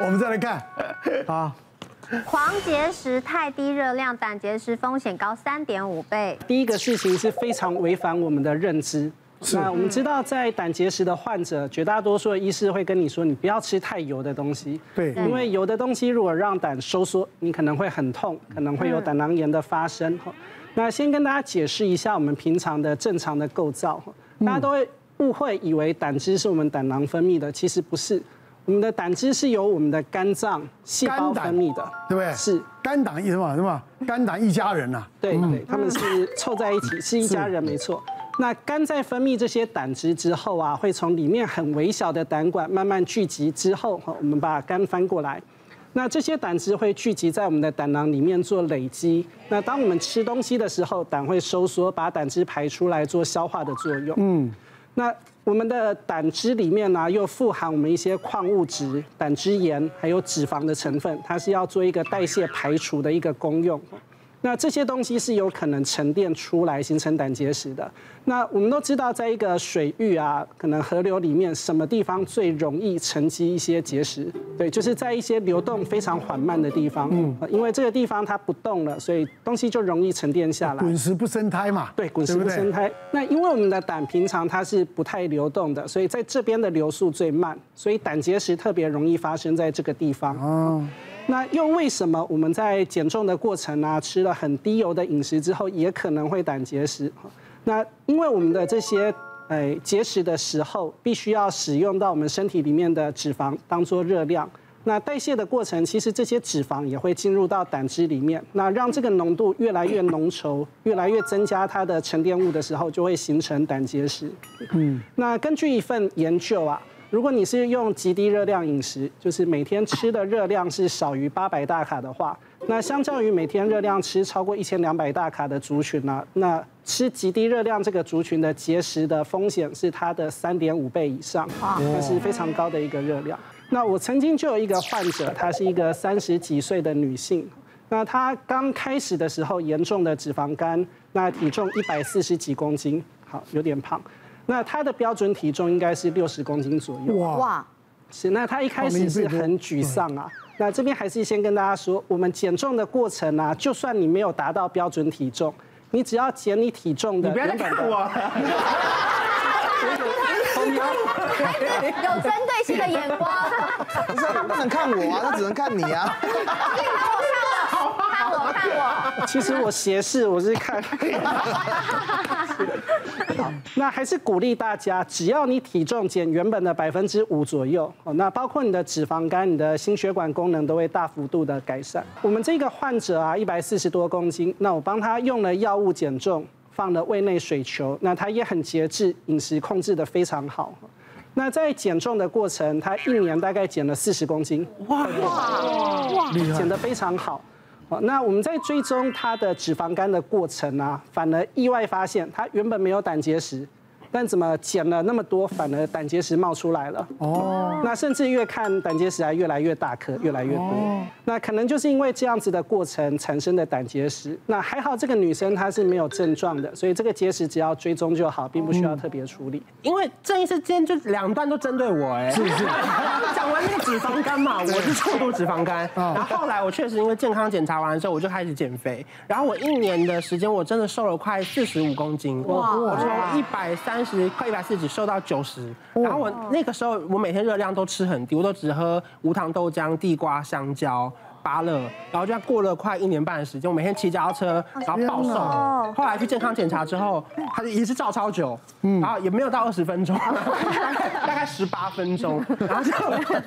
我们再来看，好。狂结石太低热量，胆结石风险高三点五倍。第一个事情是非常违反我们的认知。那我们知道，在胆结石的患者，绝大多数的医师会跟你说，你不要吃太油的东西。对。因为油的东西如果让胆收缩，你可能会很痛，可能会有胆囊炎的发生。那先跟大家解释一下我们平常的正常的构造。大家都会误会以为胆汁是我们胆囊分泌的，其实不是。我们的胆汁是由我们的肝脏细胞分泌的，对不对？是肝胆一什么什么？肝胆一家人呐。对对，他们是凑在一起，是一家人，没错。那肝在分泌这些胆汁之后啊，会从里面很微小的胆管慢慢聚集之后，我们把肝翻过来，那这些胆汁会聚集在我们的胆囊里面做累积。那当我们吃东西的时候，胆会收缩，把胆汁排出来做消化的作用。嗯，那。我们的胆汁里面呢，又富含我们一些矿物质、胆汁盐，还有脂肪的成分，它是要做一个代谢排除的一个功用。那这些东西是有可能沉淀出来形成胆结石的。那我们都知道，在一个水域啊，可能河流里面，什么地方最容易沉积一些结石？对，就是在一些流动非常缓慢的地方。嗯，因为这个地方它不动了，所以东西就容易沉淀下来。滚石不生苔嘛。对，滚石不生苔。那因为我们的胆平常它是不太流动的，所以在这边的流速最慢，所以胆结石特别容易发生在这个地方。哦。那又为什么我们在减重的过程啊，吃了很低油的饮食之后，也可能会胆结石？那因为我们的这些诶结石的时候，必须要使用到我们身体里面的脂肪当做热量。那代谢的过程，其实这些脂肪也会进入到胆汁里面，那让这个浓度越来越浓稠，越来越增加它的沉淀物的时候，就会形成胆结石。嗯，那根据一份研究啊。如果你是用极低热量饮食，就是每天吃的热量是少于八百大卡的话，那相较于每天热量吃超过一千两百大卡的族群呢，那吃极低热量这个族群的节食的风险是它的三点五倍以上，那是非常高的一个热量。那我曾经就有一个患者，她是一个三十几岁的女性，那她刚开始的时候严重的脂肪肝，那体重一百四十几公斤，好，有点胖。那他的标准体重应该是六十公斤左右。哇，是。那他一开始是很沮丧啊。那这边还是先跟大家说，我们减重的过程啊，就算你没有达到标准体重，你只要减你体重的。你不要看我。有针对性的眼光。不是，他不能看我啊，他只能看你啊。看我，其实我斜视，我是看。好，那还是鼓励大家，只要你体重减原本的百分之五左右，哦，那包括你的脂肪肝、你的心血管功能都会大幅度的改善。我们这个患者啊，一百四十多公斤，那我帮他用了药物减重，放了胃内水球，那他也很节制，饮食控制的非常好。那在减重的过程，他一年大概减了四十公斤，哇哇，减的非常好。那我们在追踪他的脂肪肝的过程啊，反而意外发现他原本没有胆结石。但怎么减了那么多，反而胆结石冒出来了？哦，那甚至越看胆结石还越来越大颗，越来越多。那可能就是因为这样子的过程产生的胆结石。那还好，这个女生她是没有症状的，所以这个结石只要追踪就好，并不需要特别处理。因为郑医师今天就两段都针对我，哎，是不是？讲完那个脂肪肝嘛，我是重度脂肪肝。然后后来我确实因为健康检查完之后，我就开始减肥。然后我一年的时间，我真的瘦了快四十五公斤。哇！我从一百三。当时快一百四十，瘦到九十。然后我那个时候，我每天热量都吃很低，我都只喝无糖豆浆、地瓜、香蕉、芭乐。然后这样过了快一年半的时间，我每天骑脚踏车，然后暴瘦。后来去健康检查之后，他就也是照超久，嗯然后也没有到二十分钟，大概十八分钟。然后就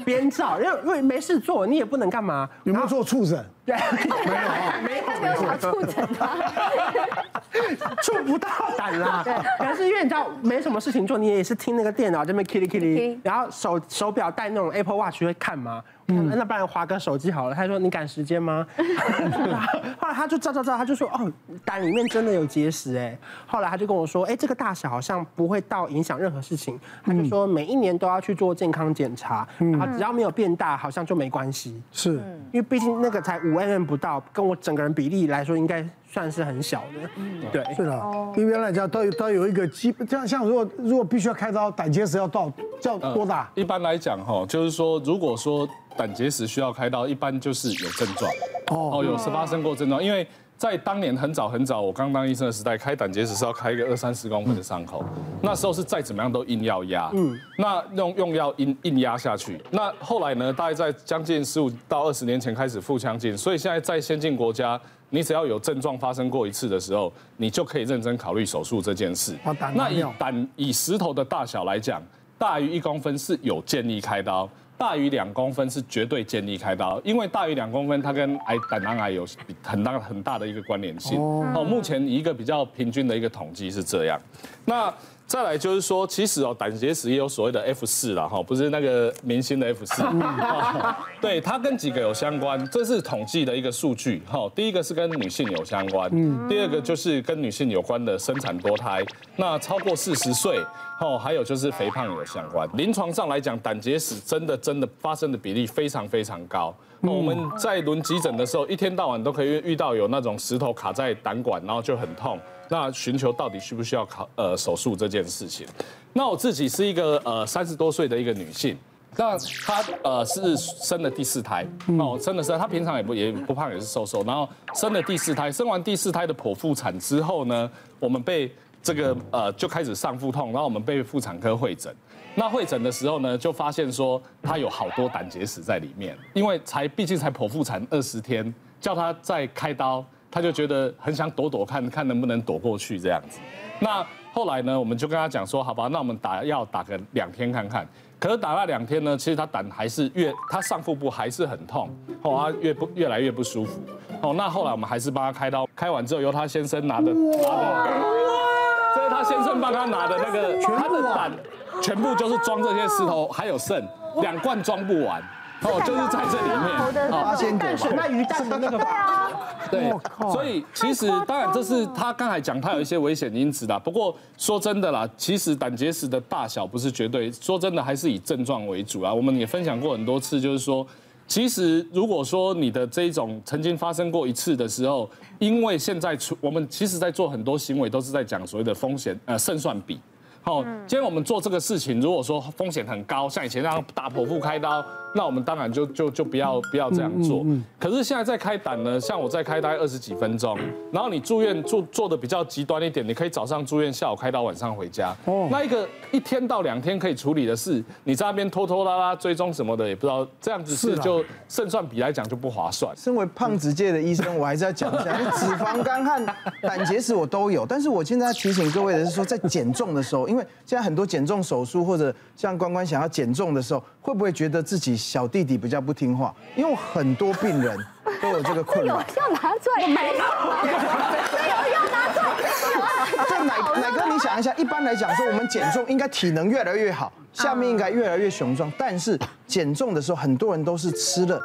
边照，因为因为没事做，你也不能干嘛。有没有做触诊？对，没有，没有，没有触诊 触不到 胆啦，可是因为你知道没什么事情做，你也是听那个电脑这边 kitty kitty，然后手手表戴那种 Apple Watch 会看吗？嗯，那不然滑个手机好了。他说你赶时间吗？后来他就照照照，他就说哦，胆里面真的有结石哎。后来他就跟我说，哎，这个大小好像不会到影响任何事情。他就说每一年都要去做健康检查，然后只要没有变大，好像就没关系。是，因为毕竟那个才五 mm 不到，跟我整个人比例来说应该。算是很小的。对，是的，一般来讲都都有一个基本，像像如果如果必须要开刀，胆结石要到叫多大？一般来讲哈，就是说如果说胆结石需要开刀，一般就是有症状，哦，有是发生过症状，因为。在当年很早很早，我刚当医生的时代，开胆结石是要开一个二三十公分的伤口，那时候是再怎么样都硬要压，嗯，那用用药硬硬压下去。那后来呢，大概在将近十五到二十年前开始腹腔镜，所以现在在先进国家，你只要有症状发生过一次的时候，你就可以认真考虑手术这件事。那以胆以石头的大小来讲，大于一公分是有建议开刀。大于两公分是绝对建议开刀，因为大于两公分，它跟癌胆囊癌有很大很大的一个关联性。哦，目前一个比较平均的一个统计是这样。那再来就是说，其实哦，胆结石也有所谓的 F 四啦，哈，不是那个明星的 F 四。对，它跟几个有相关，这是统计的一个数据。哈，第一个是跟女性有相关，第二个就是跟女性有关的生产多胎，那超过四十岁。哦，还有就是肥胖有相关。临床上来讲，胆结石真的真的发生的比例非常非常高。我们在轮急诊的时候，一天到晚都可以遇到有那种石头卡在胆管，然后就很痛。那寻求到底需不需要考呃手术这件事情。那我自己是一个呃三十多岁的一个女性，那她呃是生了第四胎哦，生的是她平常也不也不胖，也是瘦瘦，然后生了第四胎，生完第四胎的剖腹产之后呢，我们被。这个呃就开始上腹痛，然后我们被妇产科会诊。那会诊的时候呢，就发现说她有好多胆结石在里面，因为才毕竟才剖腹产二十天，叫她再开刀，他就觉得很想躲躲看看能不能躲过去这样子。那后来呢，我们就跟他讲说，好吧，那我们打药打个两天看看。可是打了两天呢，其实他胆还是越他上腹部还是很痛，哦，他越不越来越不舒服。哦，那后来我们还是帮他开刀，开完之后由他先生拿着拿着。这是他先生帮他拿的那个，他的胆全部就是装这些石头，还有肾，两罐装不完，哦，就是在这里面。八仙果，那鱼蛋的那个吧。对，所以其实当然这是他刚才讲他有一些危险因子啦，不过说真的啦，其实胆结石的大小不是绝对，说真的还是以症状为主啊。我们也分享过很多次，就是说。其实，如果说你的这一种曾经发生过一次的时候，因为现在出我们其实在做很多行为，都是在讲所谓的风险呃胜算比。好，今天我们做这个事情，如果说风险很高，像以前那样大剖腹开刀，那我们当然就就就不要不要这样做。可是现在在开胆呢，像我在开大概二十几分钟，然后你住院做做的比较极端一点，你可以早上住院，下午开到，晚上回家。哦，那一个一天到两天可以处理的事，你在那边拖拖拉拉追踪什么的，也不知道这样子是就胜算比来讲就不划算。身为胖子界的医生，我还是要讲一下，脂肪肝和胆结石我都有，但是我现在要提醒各位的是说，在减重的时候。因为现在很多减重手术，或者像关关想要减重的时候，会不会觉得自己小弟弟比较不听话？因为很多病人 都有这个困扰。有要拿出来没有？有要拿出来。这奶奶哥，你想一下，一般来讲说，我们减重应该体能越来越好，下面应该越来越雄壮。但是减重的时候，很多人都是吃了。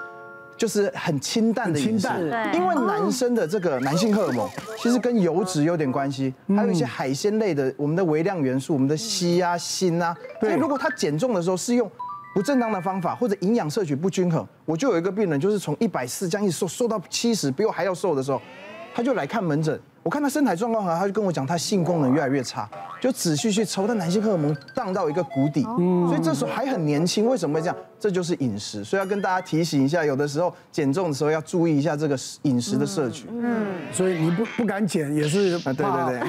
就是很清淡的饮食，因为男生的这个男性荷尔蒙其实跟油脂有点关系，还有一些海鲜类的，我们的微量元素，我们的硒啊、锌啊。所以如果他减重的时候是用不正当的方法，或者营养摄取不均衡，我就有一个病人，就是从一百四将近瘦瘦到七十，比我还要瘦的时候，他就来看门诊。我看他身材状况好，他就跟我讲，他性功能越来越差，就仔细去抽，他男性荷尔蒙荡到一个谷底，所以这时候还很年轻，为什么会这样？这就是饮食，所以要跟大家提醒一下，有的时候减重的时候要注意一下这个饮食的摄取。嗯，所以你不不敢减也是啊，对对对。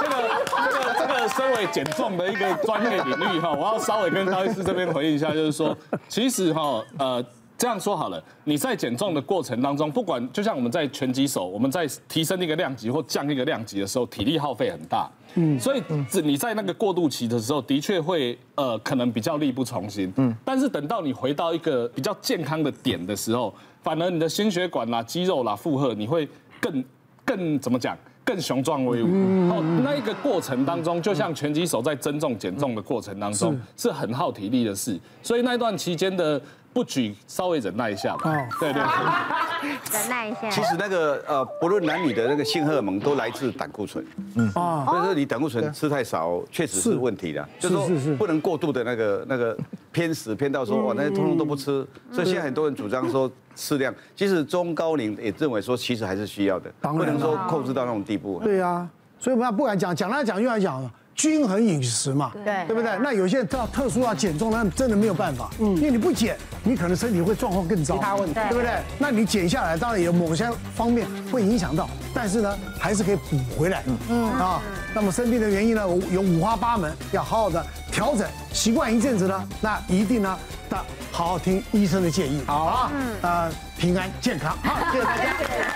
这个这个这个身为减重的一个专业领域哈，我要稍微跟高医师这边回应一下，就是说，其实哈呃。这样说好了，你在减重的过程当中，不管就像我们在拳击手，我们在提升一个量级或降一个量级的时候，体力耗费很大，嗯，所以你在那个过渡期的时候，的确会呃可能比较力不从心，嗯，但是等到你回到一个比较健康的点的时候，反而你的心血管啦、肌肉啦负荷，你会更更怎么讲？更雄壮威武。哦，那一个过程当中，就像拳击手在增重减重的过程当中，是很耗体力的事，所以那段期间的。不举稍微忍耐一下吧。哦，对对。忍耐一下。其实那个呃，不论男女的那个性荷尔蒙都来自胆固醇。嗯啊。所以说你胆固醇吃太少，确实是问题的。就是是。不能过度的那个那个偏食偏到说哇那些通通都不吃，所以现在很多人主张说适量。即使中高龄也认为说其实还是需要的，不能说控制到那种地步。对呀，所以我们要不敢讲，讲来讲又来讲。均衡饮食嘛，对。对不对？那有些人特特殊要减重，那真的没有办法，嗯，因为你不减，你可能身体会状况更糟，其他问题，对不对？那你减下来，当然有某些方面会影响到，但是呢，还是可以补回来，嗯。啊。那么生病的原因呢，有五花八门，要好好的调整习惯一阵子呢，那一定呢，那好好听医生的建议，好啊，呃，平安健康，好，谢谢大家。